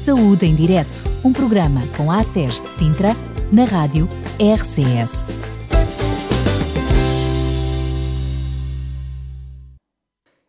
Saúde em Direto, um programa com a ACES de Sintra, na rádio RCS.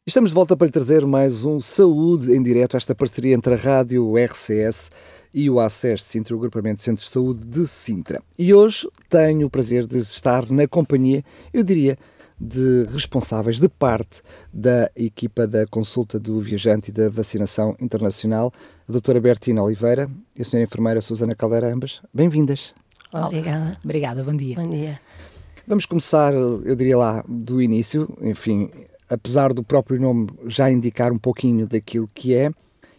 Estamos de volta para lhe trazer mais um Saúde em Direto, esta parceria entre a rádio RCS e o ACES de Sintra, o Agrupamento de Centros de Saúde de Sintra. E hoje tenho o prazer de estar na companhia, eu diria, de responsáveis de parte da equipa da consulta do viajante e da vacinação internacional, a doutora Bertina Oliveira e a senhora enfermeira Susana Caldeira, ambas. Bem-vindas. Obrigada. Obrigada, bom dia. Bom dia. Vamos começar, eu diria lá, do início, enfim, apesar do próprio nome já indicar um pouquinho daquilo que é,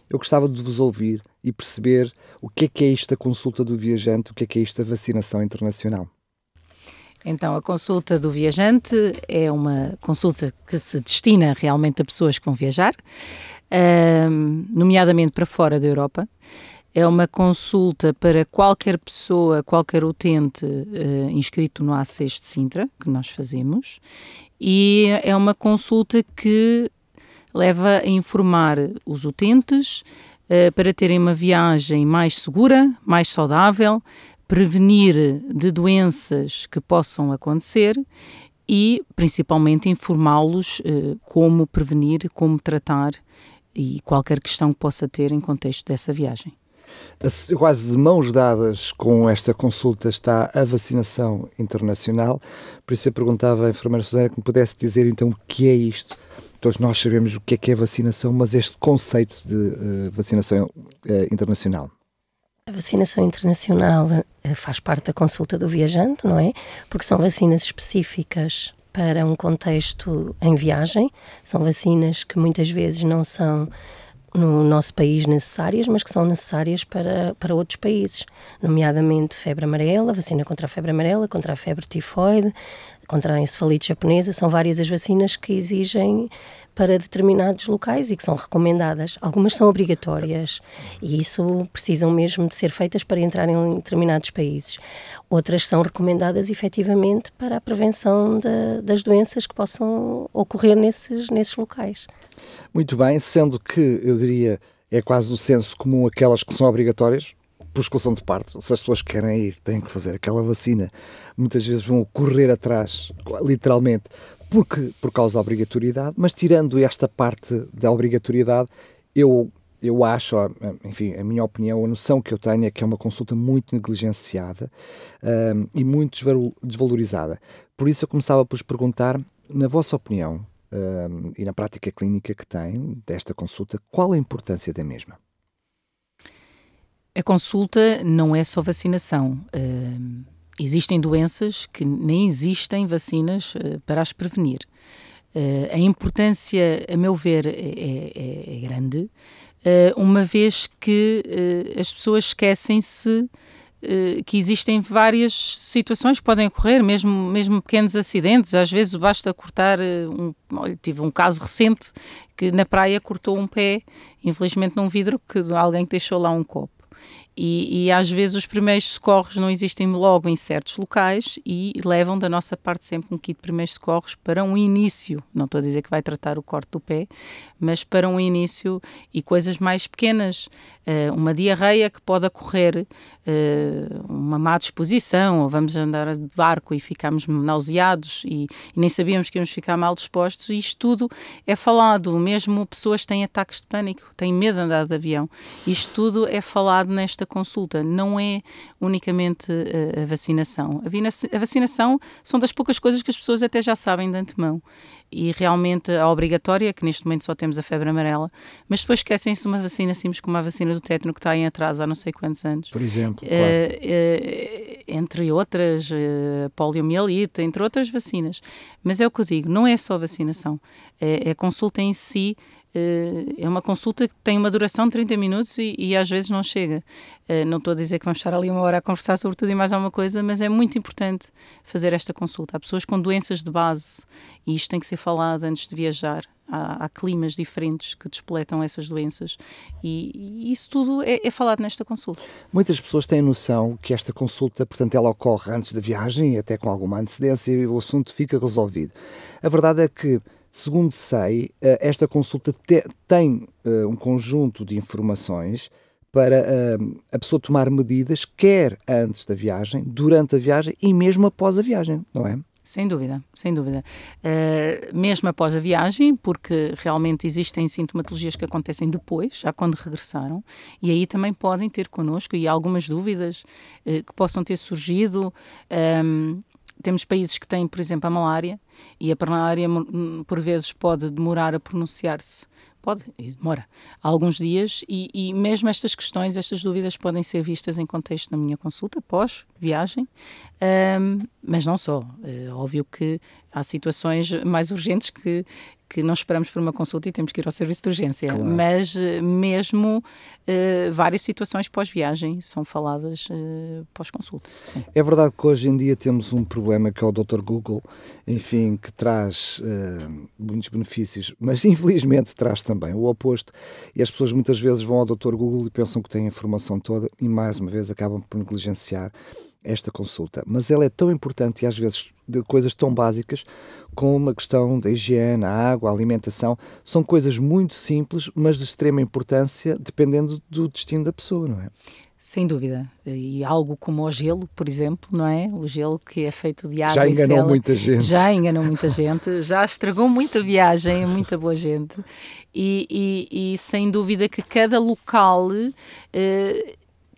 eu gostava de vos ouvir e perceber o que é que é isto da consulta do viajante, o que é que é isto da vacinação internacional. Então, a consulta do viajante é uma consulta que se destina realmente a pessoas que vão viajar, um, nomeadamente para fora da Europa. É uma consulta para qualquer pessoa, qualquer utente uh, inscrito no A6 de Sintra, que nós fazemos, e é uma consulta que leva a informar os utentes uh, para terem uma viagem mais segura, mais saudável, prevenir de doenças que possam acontecer e, principalmente, informá-los uh, como prevenir, como tratar e qualquer questão que possa ter em contexto dessa viagem. Quase mãos dadas com esta consulta está a vacinação internacional, por isso eu perguntava à enfermeira Susana que me pudesse dizer então o que é isto. Todos nós sabemos o que é que é vacinação, mas este conceito de uh, vacinação uh, internacional. A vacinação internacional eh, faz parte da consulta do viajante, não é? Porque são vacinas específicas para um contexto em viagem, são vacinas que muitas vezes não são no nosso país necessárias, mas que são necessárias para, para outros países, nomeadamente febre amarela, vacina contra a febre amarela, contra a febre tifoide, contra a encefalite japonesa, são várias as vacinas que exigem para determinados locais e que são recomendadas. Algumas são obrigatórias e isso precisam mesmo de ser feitas para entrar em determinados países. Outras são recomendadas efetivamente para a prevenção de, das doenças que possam ocorrer nesses, nesses locais. Muito bem, sendo que eu diria é quase do senso comum aquelas que são obrigatórias, por exclusão de parte. Se as pessoas querem ir, têm que fazer aquela vacina. Muitas vezes vão correr atrás, literalmente, porque, por causa da obrigatoriedade, mas tirando esta parte da obrigatoriedade, eu, eu acho, enfim, a minha opinião, a noção que eu tenho é que é uma consulta muito negligenciada um, e muito desvalorizada. Por isso eu começava por vos perguntar, na vossa opinião um, e na prática clínica que tem desta consulta, qual a importância da mesma? A consulta não é só vacinação. Uh, existem doenças que nem existem vacinas uh, para as prevenir. Uh, a importância, a meu ver, é, é, é grande, uh, uma vez que as pessoas esquecem-se que existem várias situações que podem ocorrer, mesmo, mesmo pequenos acidentes. Às vezes basta cortar. Um, olha, tive um caso recente que na praia cortou um pé, infelizmente num vidro, que alguém deixou lá um copo. E, e, às vezes os primeiros socorros não existem logo em certos locais e levam da nossa parte sempre um kit de primeiros socorros para um início. Não estou a dizer que vai tratar o corte do pé, mas para um início e coisas mais pequenas. Uh, uma diarreia que pode ocorrer, uh, uma má disposição, ou vamos andar de barco e ficamos nauseados e, e, nem sabíamos que íamos ficar mal dispostos. E isto tudo é falado, mesmo pessoas têm ataques de pânico, têm medo de andar de avião. Isto tudo é falado nesta consulta, não é unicamente uh, a vacinação. A vacinação são das poucas coisas que as pessoas até já sabem de antemão e realmente a obrigatória, que neste momento só temos a febre amarela, mas depois esquecem-se de uma vacina simples como a vacina do tétano que está em atraso há não sei quantos anos. Por exemplo, uh, claro. uh, entre outras, uh, poliomielite, entre outras vacinas. Mas é o que eu digo, não é só vacinação, é, é a consulta em si eh, é uma consulta que tem uma duração de 30 minutos e, e às vezes não chega. Eh, não estou a dizer que vamos estar ali uma hora a conversar sobre tudo e mais alguma coisa, mas é muito importante fazer esta consulta. Há pessoas com doenças de base e isto tem que ser falado antes de viajar. Há, há climas diferentes que despoletam essas doenças e, e isso tudo é, é, falado nesta consulta. Muitas pessoas têm noção que esta consulta, portanto, ela ocorre antes da viagem, até com alguma antecedência, e o assunto fica resolvido. A verdade é que Segundo sei, eh, esta consulta te, tem uh, um conjunto de informações para uh, a pessoa tomar medidas, quer antes da viagem, durante a viagem e mesmo após a viagem, não é? Sem dúvida, sem dúvida. Uh, mesmo após a viagem, porque realmente existem sintomatologias que acontecem depois, já quando regressaram, e aí também podem ter connosco e algumas dúvidas uh, que possam ter surgido. Um, temos países que têm, por exemplo, a malária, e a malária por vezes pode demorar a pronunciar-se Pode, demora alguns dias e, e, mesmo estas questões, estas dúvidas podem ser vistas em contexto na minha consulta, pós-viagem, um, mas não só. É óbvio que há situações mais urgentes que, que não esperamos por uma consulta e temos que ir ao serviço de urgência. Claro. Mas eh, mesmo uh, várias situações pós-viagem são faladas uh, pós-consulta. É verdade que hoje em dia temos um problema que é o Dr. Google, enfim, que traz muitos benefícios, mas infelizmente traz também o oposto. E as pessoas muitas vezes vão ao Dr. Google e pensam que têm a informação toda e mais uma vez acabam por negligenciar esta consulta, mas ela é tão importante e às vezes de coisas tão básicas como uma questão da higiene, a água, a alimentação, são coisas muito simples, mas de extrema importância dependendo do destino da pessoa, não é? Sem dúvida. E algo como o gelo, por exemplo, não é? O gelo que é feito de água já enganou e cela, muita gente. Já enganou muita gente, já estragou muita viagem, muita boa gente. E, e, e sem dúvida que cada local eh,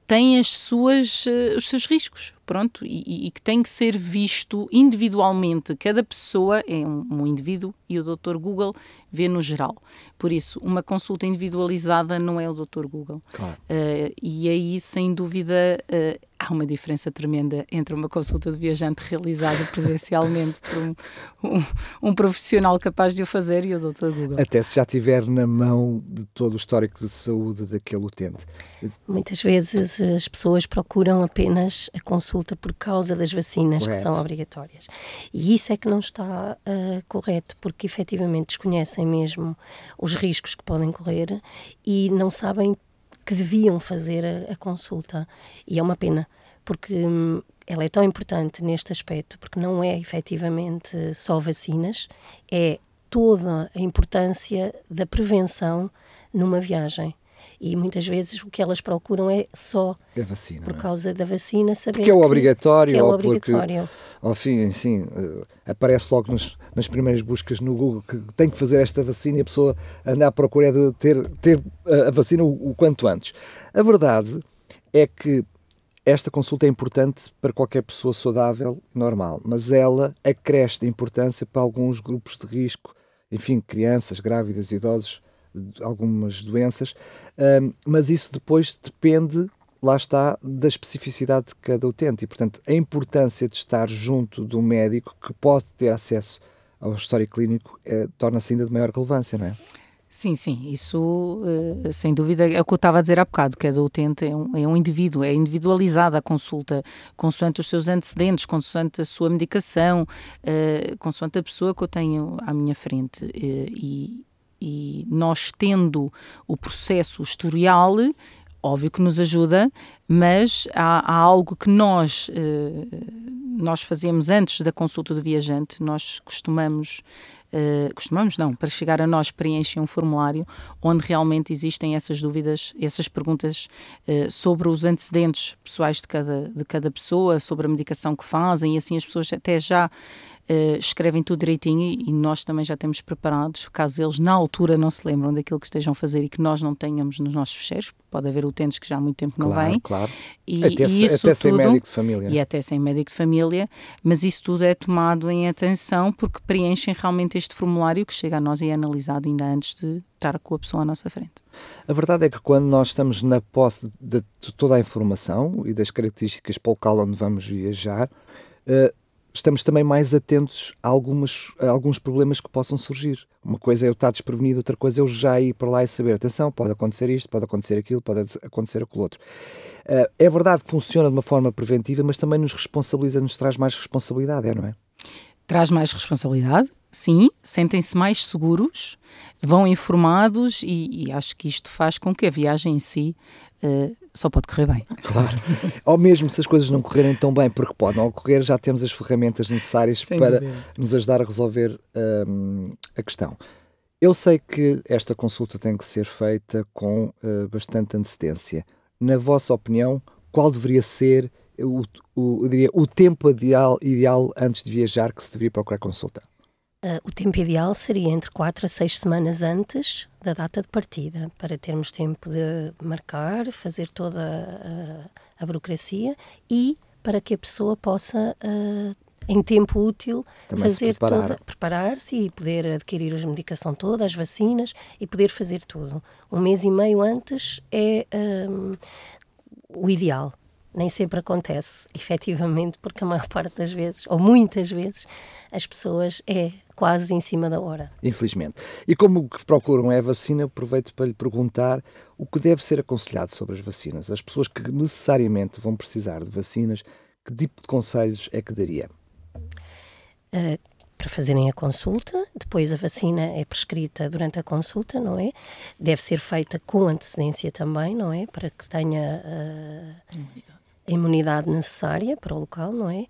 tem as suas, uh, os seus riscos, pronto, e, e, que tem que ser visto individualmente. Cada pessoa é um, um, indivíduo e o Dr. Google vê no geral. Por isso, uma consulta individualizada não é o Dr. Google. Claro. Uh, e aí, sem dúvida, uh, há uma diferença tremenda entre uma consulta de viajante realizada presencialmente por um, um, um, profissional capaz de o fazer e o Dr. Google. Até se já tiver na mão de todo o histórico de saúde daquele utente. Muitas vezes as pessoas procuram apenas a consulta por causa das vacinas correto. que são obrigatórias. E isso é que não está uh, correto, porque efetivamente desconhecem mesmo os riscos que podem correr e não sabem que deviam fazer a, a consulta. E é uma pena, porque hum, ela é tão importante neste aspecto, porque não é efetivamente só vacinas, é toda a importância da prevenção numa viagem. E muitas vezes o que elas procuram é só a vacina, por é? causa da vacina, saber porque é o obrigatório, que é o obrigatório. Porque, ao fim, sim, uh, aparece logo nos, nas primeiras buscas no Google que tem que fazer esta vacina e a pessoa anda à procura de ter, ter a vacina o, o quanto antes. A verdade é que esta consulta é importante para qualquer pessoa saudável, normal, mas ela acresce de importância para alguns grupos de risco, enfim, crianças, grávidas, idosos, algumas doenças, mas isso depois depende, lá está, da especificidade de cada utente e, portanto, a importância de estar junto um médico que pode ter acesso ao histórico clínico é, torna-se ainda de maior relevância, não é? Sim, sim, isso uh, sem dúvida é o que eu estava a dizer há bocado, cada utente é um, é um indivíduo, é individualizada a consulta, consoante os seus antecedentes, consoante a sua medicação, uh, consoante a pessoa que eu tenho à minha frente. E, e nós tendo o processo historial, óbvio que nos ajuda, mas há, há algo que nós, eh, nós fazemos antes da consulta do viajante, nós costumamos Uh, costumamos não, para chegar a nós preenchem um formulário onde realmente existem essas dúvidas, essas perguntas uh, sobre os antecedentes pessoais de cada, de cada pessoa, sobre a medicação que fazem e assim as pessoas até já uh, escrevem tudo direitinho e, e, nós também já temos preparados, caso eles na altura não se lembram daquilo que estejam a fazer e que nós não tenhamos nos nossos fecheiros, pode haver utentes que já há muito tempo não claro, vêm. Claro, e, até, e isso até tudo, sem médico de família. E até sem médico de família, mas isso tudo é tomado em atenção porque preenchem realmente este formulário que chega a nós e é analisado ainda antes de estar com a pessoa à nossa frente. A verdade é que quando nós estamos na posse de, de toda a informação e das características para o local onde vamos viajar, uh, estamos também mais atentos a, algumas, a alguns problemas que possam surgir. Uma coisa é eu estar desprevenido, outra coisa é eu já ir para lá e saber, atenção, pode acontecer isto, pode acontecer aquilo, pode acontecer aquilo outro. Uh, é verdade que funciona de uma forma preventiva, mas também nos responsabiliza, nos traz mais responsabilidade, é, não é? Traz mais responsabilidade, sim, sentem-se mais seguros, vão informados e, e, acho que isto faz com que a viagem em si uh, só pode correr bem. Claro. Ou mesmo se as coisas não correrem tão bem, porque podem ocorrer, já temos as ferramentas necessárias Sem para dúvida. nos ajudar a resolver um, a questão. Eu sei que esta consulta tem que ser feita com uh, bastante antecedência. na vossa opinião, qual deveria ser o, o, diria, o tempo ideal, ideal antes de viajar que se deveria procurar consulta? Uh, o tempo ideal seria entre 4 a 6 semanas antes da data de partida, para termos tempo de marcar, fazer toda a, a burocracia e para que a pessoa possa, uh, em tempo útil, Também fazer preparar. toda, preparar-se e poder adquirir a medicação toda, as vacinas e poder fazer tudo. Um mês e meio antes é um, o ideal nem sempre acontece, efetivamente, porque a maior parte das vezes, ou muitas vezes, as pessoas é quase em cima da hora. Infelizmente. E como o que procuram é a vacina, aproveito para lhe perguntar o que deve ser aconselhado sobre as vacinas. As pessoas que necessariamente vão precisar de vacinas, que tipo de conselhos é que daria? Uh, para fazerem a consulta, depois a vacina é prescrita durante a consulta, não é? Deve ser feita com antecedência também, não é? Para que tenha uh, a imunidade necessária para o local, não é?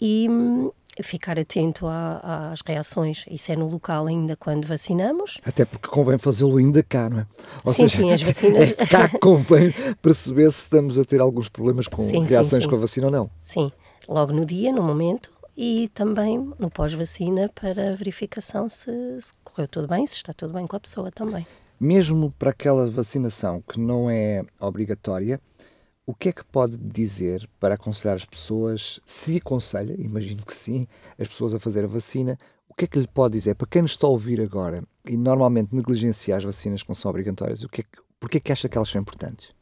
E hum, ficar atento às reações. Isso é no local ainda quando vacinamos. Até porque convém fazê-lo ainda cá, não é? Ou sim, seja, sim, as vacinas. É cá convém perceber se estamos a ter alguns problemas com sim, reações sim. com a vacina ou não. Sim, logo no dia, no momento, e também no pós-vacina para verificação se, se correu tudo bem, se está tudo bem com a pessoa também. Mesmo para aquela vacinação que não é obrigatória, o que é que pode dizer para aconselhar as pessoas, se aconselha, imagino que sim, as pessoas a fazer a vacina, o que é que lhe pode dizer para quem nos está a ouvir agora e normalmente negligencia as vacinas que são obrigatórias, o que é que, porque é que acha que elas são importantes?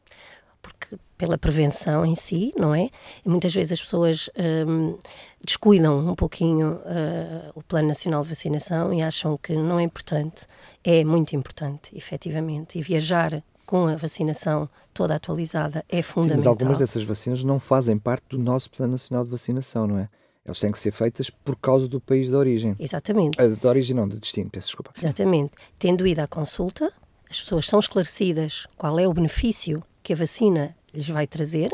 Porque pela prevenção em si, não é? E muitas vezes as pessoas hum, descuidam um pouquinho uh, o Plano Nacional de Vacinação e acham que não é importante. É muito importante, efetivamente. E viajar com a vacinação toda atualizada é fundamental. Sim, mas algumas dessas vacinas não fazem parte do nosso Plano Nacional de Vacinação, não é? Elas têm que ser feitas por causa do país de origem. Exatamente. Ah, de origem não, de destino, peço desculpa. Exatamente. Tendo ido à consulta, as pessoas são esclarecidas qual é o benefício que a vacina lhes vai trazer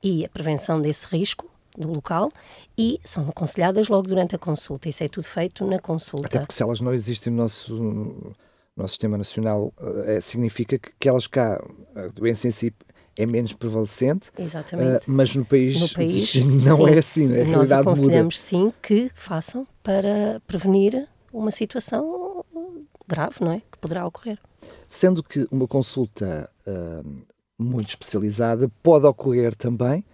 e a prevenção desse risco do local e são aconselhadas logo durante a consulta. Isso é tudo feito na consulta. Até porque se elas não existem no nosso nosso sistema nacional uh, significa que, que elas cá, a doença em si é menos prevalecente, uh, mas no país, no país não sim, é assim, a Nós realidade aconselhamos muda. sim que façam para prevenir uma situação grave, não é? Que poderá ocorrer. Sendo que uma consulta uh, muito especializada pode ocorrer também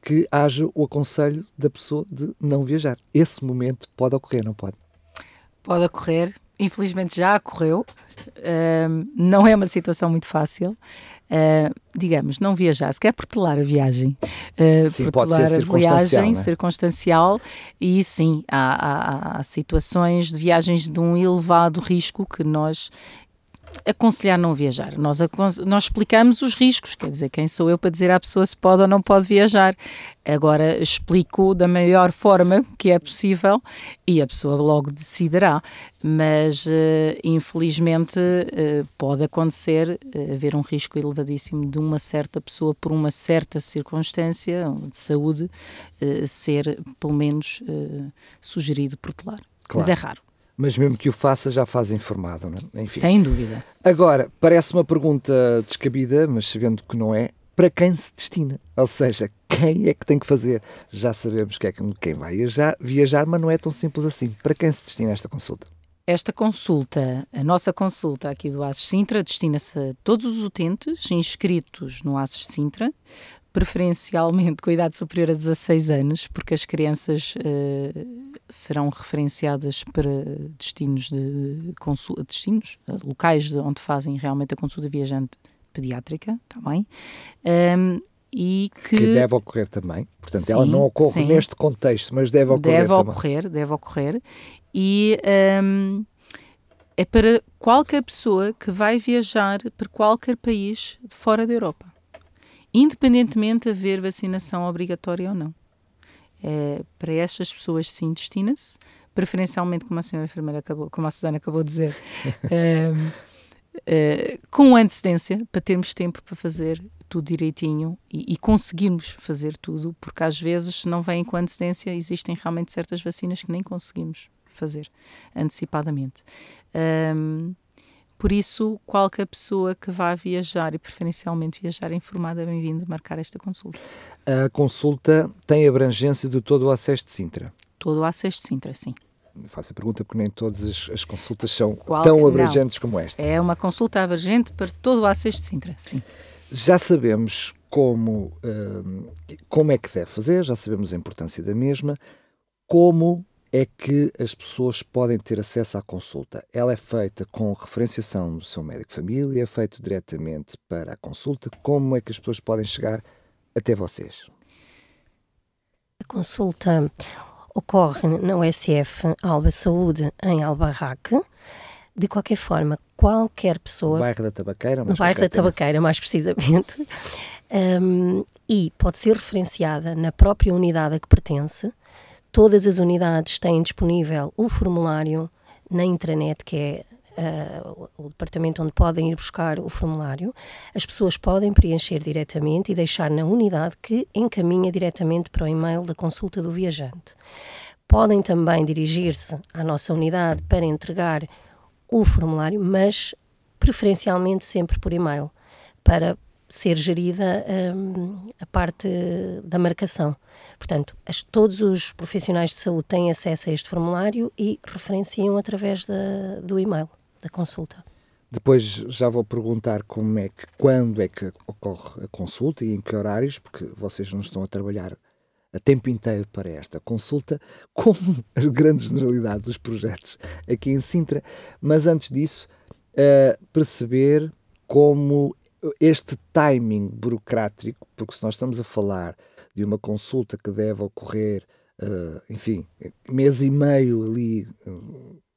que haja o aconselho da pessoa de não viajar. Esse momento pode ocorrer, não pode? Pode ocorrer, infelizmente já ocorreu, uh, não é uma situação muito fácil. Uh, digamos, não viajar, se quer protelar a viagem, uh, sim, protelar a viagem é? circunstancial e sim, há, há, há, situações de viagens de um elevado risco que nós aconselhar não viajar. Nós, nós explicamos os riscos, quer dizer, quem sou eu para dizer à pessoa se pode ou não pode viajar. Agora explico da maior forma que é possível e a pessoa logo decidirá. Mas uh, infelizmente uh, pode acontecer uh, haver um risco elevadíssimo de uma certa pessoa, por uma certa circunstância de saúde, ser pelo menos sugerido protelar. Claro. Mas é raro mas mesmo que o faça já faz informado, não é? Sem dúvida. Agora, parece uma pergunta descabida, mas sabendo que não é, para quem se destina? Ou seja, quem é que tem que fazer? Já sabemos que é quem vai viajar, viajar, mas não é tão simples assim. Para quem se destina esta consulta? Esta consulta, a nossa consulta aqui do ASES Sintra, destina-se a todos os utentes inscritos no ASES Sintra, preferencialmente com idade superior a 16 anos, porque as crianças uh, serão referenciadas para destinos de consulta, destinos uh, locais de onde fazem realmente a consulta viajante pediátrica, está bem? Um, e que, que, deve ocorrer também. Portanto, sim, ela não ocorre sim. neste contexto, mas deve ocorrer deve também. Ocorrer, deve ocorrer. E um, é para qualquer pessoa que vai viajar para qualquer país fora da Europa independentemente de haver vacinação obrigatória ou não. É, para estas pessoas, sim, destina-se, preferencialmente, como a senhora enfermeira acabou, como a Susana acabou de dizer, é, é, com antecedência, para termos tempo para fazer tudo direitinho e, e, conseguirmos fazer tudo, porque às vezes, se não vêm com antecedência, existem realmente certas vacinas que nem conseguimos fazer antecipadamente. Um, por isso, qualquer pessoa que vá viajar e preferencialmente viajar informada, é bem-vindo marcar esta consulta. A consulta tem abrangência de todo o acesso de Sintra? Todo o acesso de Sintra, sim. Faço a pergunta porque nem todas as, as consultas são Qual- tão não. abrangentes como esta. É uma consulta abrangente para todo o acesso de Sintra, sim. Já sabemos como, hum, como é que deve fazer, já sabemos a importância da mesma. Como é que as pessoas podem ter acesso à consulta? Ela é feita com referenciação do seu médico de família, é feito diretamente para a consulta. Como é que as pessoas podem chegar até vocês? A consulta ocorre na USF Alba Saúde, em Albarraque. De qualquer forma, qualquer No pessoa bairro da Tabaqueira? no mas bairro da Tabaqueira, mais precisamente, um, e pode ser referenciada na própria unidade a que pertence. Todas as unidades têm disponível o formulário na intranet, que é uh, o departamento onde podem ir buscar o formulário. As pessoas podem preencher diretamente e deixar na unidade que encaminha diretamente para o e-mail da consulta do viajante. Podem também dirigir-se à nossa unidade para entregar o formulário, mas preferencialmente sempre por e-mail, para ser gerida hum, a parte da marcação. Portanto, as- todos os profissionais de saúde têm acesso a este formulário e referenciam através da- do e-mail, da consulta. Depois já vou perguntar como é que, quando é que ocorre a consulta e em que horários, porque vocês não estão a trabalhar a tempo inteiro para esta consulta, como a grande generalidade dos projetos aqui em Sintra. Mas antes disso, eh, perceber como este timing burocrático, porque se nós estamos a falar de uma consulta que deve ocorrer, eh, enfim, mês e meio ali, eh,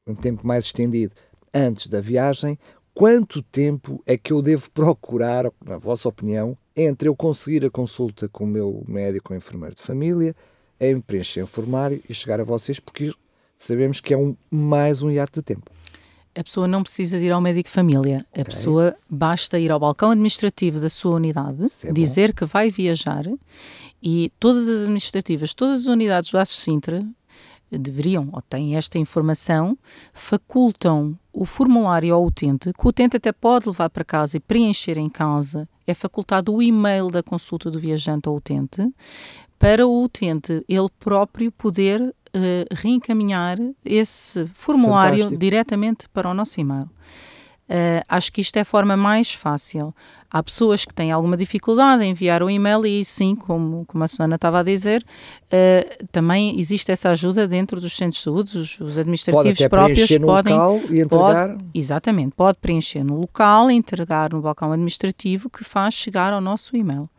um tempo mais estendido, antes da viagem, quanto tempo é que eu devo procurar, na vossa opinião, entre eu conseguir a consulta com o meu médico ou enfermeiro de família, em preencher o formulário e chegar a vocês, porque sabemos que é um, mais um hiato de tempo. A pessoa não precisa de ir ao médico de família. A pessoa basta ir ao balcão administrativo da sua unidade, é bom. dizer que vai viajar e todas as administrativas, todas as unidades do ACES Sintra deveriam ou têm esta informação, facultam o formulário ao utente, que o utente até pode levar para casa e preencher em casa. É facultado o e-mail da consulta do viajante ao utente, para o utente ele próprio poder eh, reencaminhar esse formulário Fantástico. diretamente para o nosso e-mail. Eh, acho que isto é a forma mais fácil. Há pessoas que têm alguma dificuldade em enviar o e-mail e sim, como, como a Susana estava a dizer, eh, também existe essa ajuda dentro dos centros de saúde, os, os Pode administrativos até próprios preencher no podem local e entregar. Pode, exatamente, pode preencher no local, entregar no balcão administrativo que faz chegar ao nosso e-mail.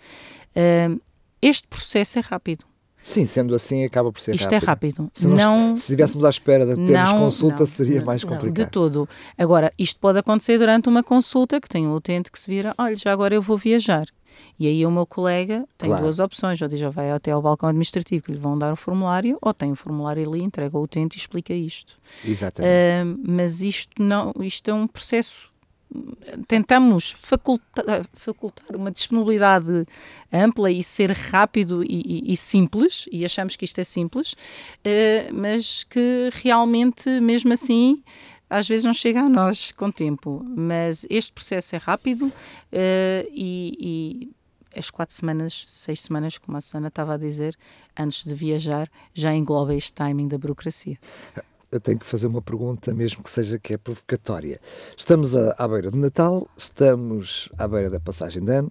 Ah, este processo é rápido. Sim, sendo assim, acaba por ser Isto rápido. é rápido. Se, nós- não, se estivéssemos à espera de termos não, consulta, não, seria mais não, de complicado. todo. Agora, isto pode acontecer durante uma consulta que tem um utente que se vira, olha, já agora eu vou viajar. E aí o meu colega tem Claro. duas opções, ou diz, vai até ao balcão administrativo que lhe vão dar o formulário, ou tem o formulário ali, entrega ao utente e explica isto. Exatamente. Uh, mas isto não isto é um processo tentamos facultar, facultar uma disponibilidade ampla e ser rápido e, e- e simples e achamos que isto é simples uh, mas que realmente mesmo assim às vezes não chega a nós com tempo mas este processo é rápido uh, e, e as quatro semanas, seis semanas, como a Susana estava a dizer, antes de viajar, já engloba este timing da burocracia. Eu tenho que fazer uma pergunta, mesmo que seja que é provocatória. Estamos a- à beira de Natal, estamos à beira da passagem de ano.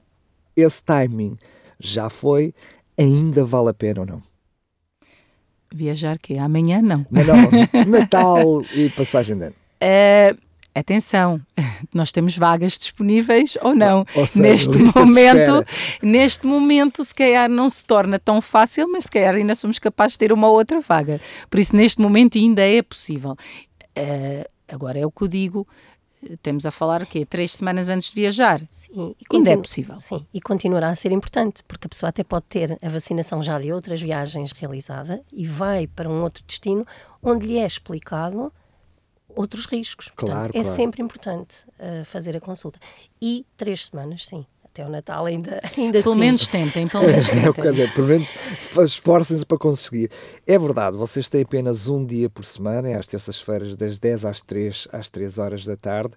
Esse timing já foi, ainda vale a pena ou não? Viajar que amanhã não. Não, não, Natal e passagem de ano. Eh, atenção, nós temos vagas disponíveis ou não. Ou seja, neste momento, neste momento, se calhar não se torna tão fácil, mas se calhar ainda somos capazes de ter uma outra vaga. Por isso, neste momento, ainda é possível. Eh, agora é o que eu digo. eh, Temos a falar que três semanas antes de viajar. Sim, e Ainda é possível. Sim, e continuará a ser importante, porque a pessoa até pode ter a vacinação já de outras viagens realizada e vai para um outro destino onde lhe é explicado outros riscos. Claro, Portanto, é claro. sempre importante uh, fazer a consulta. E três semanas, sim. até o Natal ainda, ainda Pelo sim. menos tentem, pelo menos É, tentem. dizer, pelo menos esforcem-se para conseguir. É verdade, vocês têm apenas um dia por semana, é às terças-feiras, das 10 às 3, às 3 horas da tarde.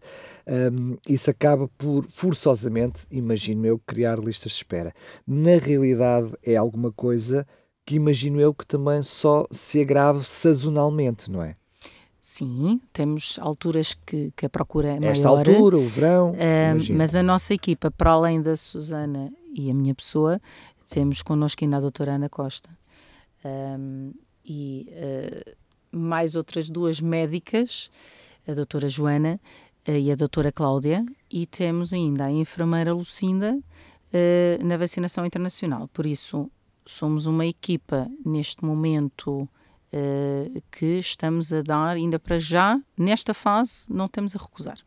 Um, isso acaba por, forçosamente, imagino eu, criar listas de espera. Na realidade, é alguma coisa que imagino eu que também só se agrave sazonalmente, não é? Sim, temos alturas que, que a procura é Esta maior. altura, o verão. Imagino. mas a nossa equipa, para além da Susana e a minha pessoa, temos connosco ainda a doutora Ana Costa. E ah, mais outras duas médicas, a doutora Joana ah, e a doutora Cláudia, e temos ainda a enfermeira Lucinda na vacinação internacional. Por isso, somos uma equipa neste momento ah, que estamos a dar, ainda para já, nesta fase, não temos a recusar.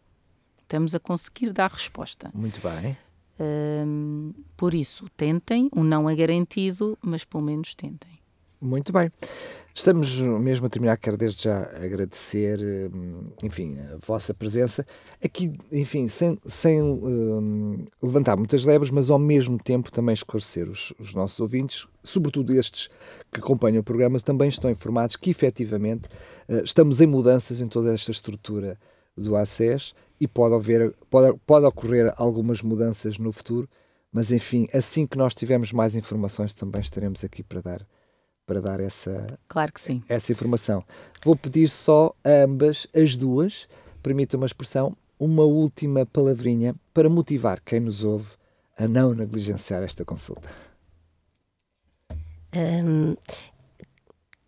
Estamos a conseguir dar resposta. Muito bem. Hum, por isso, tentem. O não é garantido, mas pelo menos tentem. Muito bem. Estamos mesmo a terminar, quero desde já agradecer, hum, enfim, a vossa presença. Aqui, enfim, sem, sem hum, levantar muitas lebres, mas ao mesmo tempo também esclarecer os, os nossos ouvintes, sobretudo estes que acompanham o programa, também estão informados que efetivamente eh, estamos em mudanças em toda esta estrutura do ACES e pode, haver, pode, pode ocorrer algumas mudanças no futuro, mas enfim, assim que nós tivermos mais informações também estaremos aqui para dar para dar essa, Claro que sim. essa informação. Vou pedir só a ambas, as duas, permita uma expressão, uma última palavrinha para motivar quem nos ouve a não negligenciar esta consulta. Hum,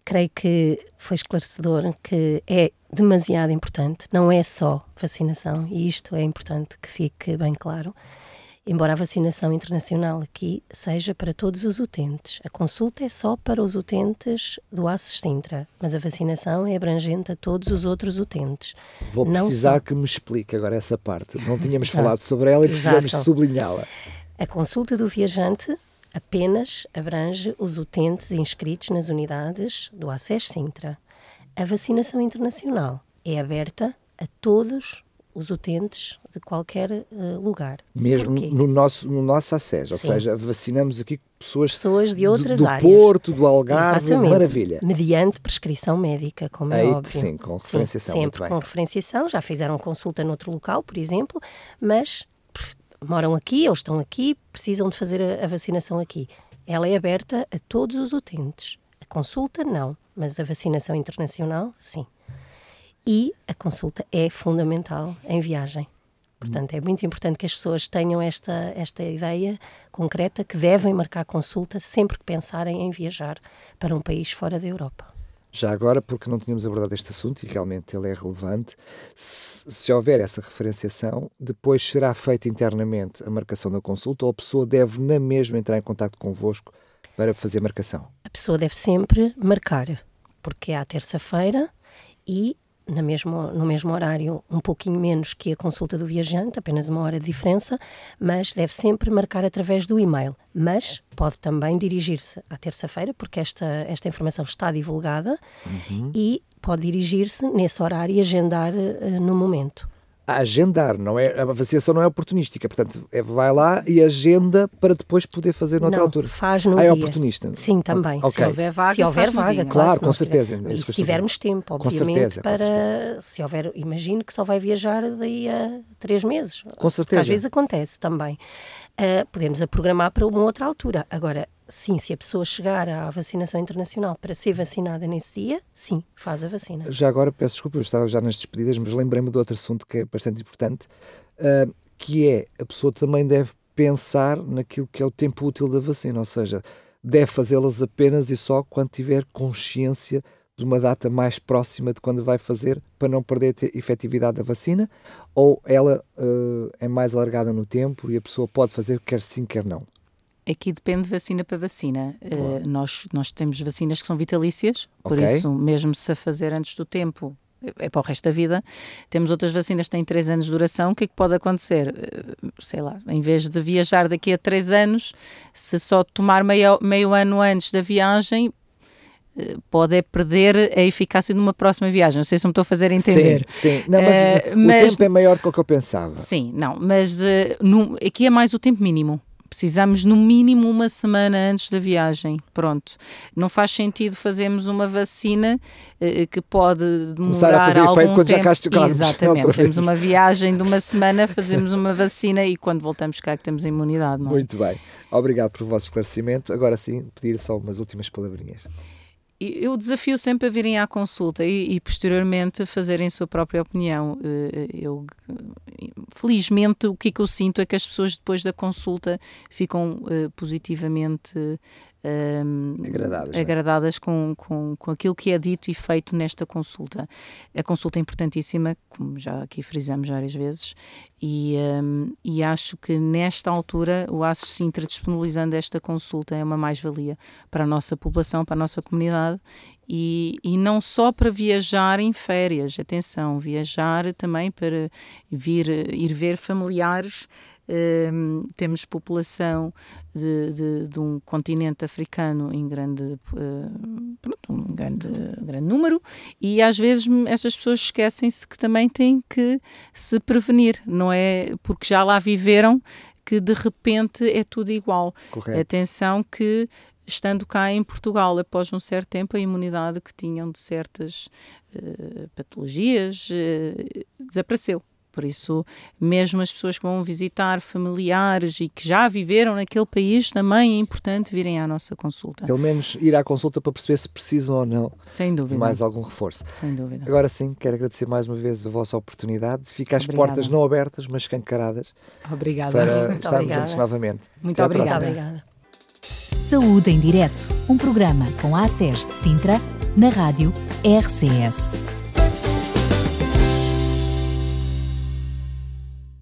creio que foi esclarecedor que é demasiado importante, não é só vacinação, e isto é importante que fique bem claro. Embora a vacinação internacional aqui seja para todos os utentes, a consulta é só para os utentes do ACES Sintra, mas a vacinação é abrangente a todos os outros utentes. Vou Não precisar só. que me explique agora essa parte. Não tínhamos Ah, falado sobre ela e precisamos sublinhá-la. A consulta do viajante apenas abrange os utentes inscritos nas unidades do ACES Sintra. A vacinação internacional é aberta a todos os utentes de qualquer eh, lugar. Mesmo Porquê? no nosso, no nosso acesso. Ou Sim. seja, vacinamos aqui pessoas, Pessoas de do- outras do, áreas. Porto, do Algarve, Exatamente. maravilha. Mediante prescrição médica, como é Aí, óbvio. sim, com referenciação, muito sempre com referenciação. Já fizeram consulta noutro local, por exemplo, mas moram aqui ou estão aqui, precisam de fazer a, a vacinação aqui. Ela é aberta a todos os utentes. A consulta, não, mas a vacinação internacional, sim. E a consulta é fundamental em viagem. Portanto, é muito importante que as pessoas tenham esta, esta ideia concreta que devem marcar consulta sempre que pensarem em viajar para um país fora da Europa. Já agora, porque não tínhamos abordado este assunto e realmente ele é relevante, se, se houver essa referenciação, depois será feita internamente a marcação da consulta ou a pessoa deve na mesma entrar em contato convosco para fazer a marcação? A pessoa deve sempre marcar, porque é à terça-feira e na mesmo, no mesmo horário, um pouquinho menos que a consulta do viajante, apenas uma hora de diferença, mas deve sempre marcar através do e-mail. Mas pode também dirigir-se à terça-feira, porque esta, esta informação está divulgada, e pode dirigir-se nesse horário e agendar eh, no momento. A agendar, não é, a vacinação não é oportunística, portanto, é, vai lá e agenda para depois poder fazer noutra Não, altura. faz no ah, é dia. oportunista? Sim, também. Ok. Se houver vaga, se houver vaga, dia. claro, com certeza, tiver- E se tivermos tempo, Com obviamente, certeza, com para se houver, imagino que só vai viajar daí a três meses. Com certeza. às vezes acontece também. Ah, podemos a programar para uma outra altura. Agora, sim, se a pessoa chegar à vacinação internacional para ser vacinada nesse dia, sim, faz a vacina. Já agora, peço desculpa, eu estava já nas despedidas, mas lembrei-me de outro assunto que é bastante importante, ah, que é, a pessoa também deve pensar naquilo que é o tempo útil da vacina, ou seja, deve fazê-las apenas e só quando tiver consciência de uma data mais próxima de quando vai fazer, para não perder a efetividade da vacina, ou ela ah, é mais alargada no tempo e a pessoa pode fazer quer sim, quer não. Aqui depende de vacina para vacina. Eh, nós, nós temos vacinas que são vitalícias, por isso, mesmo se a fazer antes do tempo, é é para o resto da vida. Temos outras vacinas que têm 3 anos de duração. O que é que pode acontecer? Eh, Sei lá, em vez de viajar daqui a 3 anos, se só tomar meio, meio ano antes da viagem, pode é perder a eficácia de uma próxima viagem. Não sei se me estou a fazer entender. Sim, sim. Não, mas, uh, mas, o tempo é maior do que eu pensava. Sim, não, mas uh, aqui é mais o tempo mínimo. Precisamos no mínimo uma semana antes da viagem. Pronto. Não faz sentido fazermos uma vacina uh, que pode demorar a fazer algum efeito quando tempo. Já cá Exatamente. Temos uma viagem de uma semana, fazemos uma vacina e quando voltamos cá que temos a imunidade. Não é? Muito bem. Obrigado pelo vosso esclarecimento. Agora sim, pedir só umas últimas palavrinhas eu desafio sempre a virem à consulta e, e posteriormente fazerem sua própria opinião. Eh, eu, felizmente, o que, é que eu sinto é que as pessoas depois da consulta ficam uh, positivamente um, agradadas, é? agradadas com, com, com aquilo que é dito e feito nesta consulta. A consulta é importantíssima, como já aqui frisamos várias vezes, e, um, e acho que nesta altura o ASES Sintra disponibilizando esta consulta é uma mais-valia para a nossa população, para a nossa comunidade e, e não só para viajar em férias, atenção, viajar também para vir ir ver familiares um, temos população de, de, de, um continente africano em grande, uh, pronto, um grande, grande número e às vezes essas pessoas esquecem-se que também têm que se prevenir, não é porque já lá viveram que de repente é tudo igual. Correto. Atenção que estando cá em Portugal, após um certo tempo, a imunidade que tinham de certas uh, patologias uh, desapareceu. Por isso, mesmo as pessoas que vão visitar familiares e que já viveram naquele país, também é importante virem à nossa consulta. Pelo menos ir à consulta para perceber se precisam ou não Sem dúvida. de mais algum reforço. Sem dúvida. Agora sim, quero agradecer mais uma vez a vossa oportunidade. Fica as obrigada. portas não abertas, mas escancaradas. Obrigada. Para Muito estarmos obrigada. juntos novamente. Muito Até obrigada. obrigada. Saúde em Direto, um programa com a ACES de Sintra, na rádio RCS.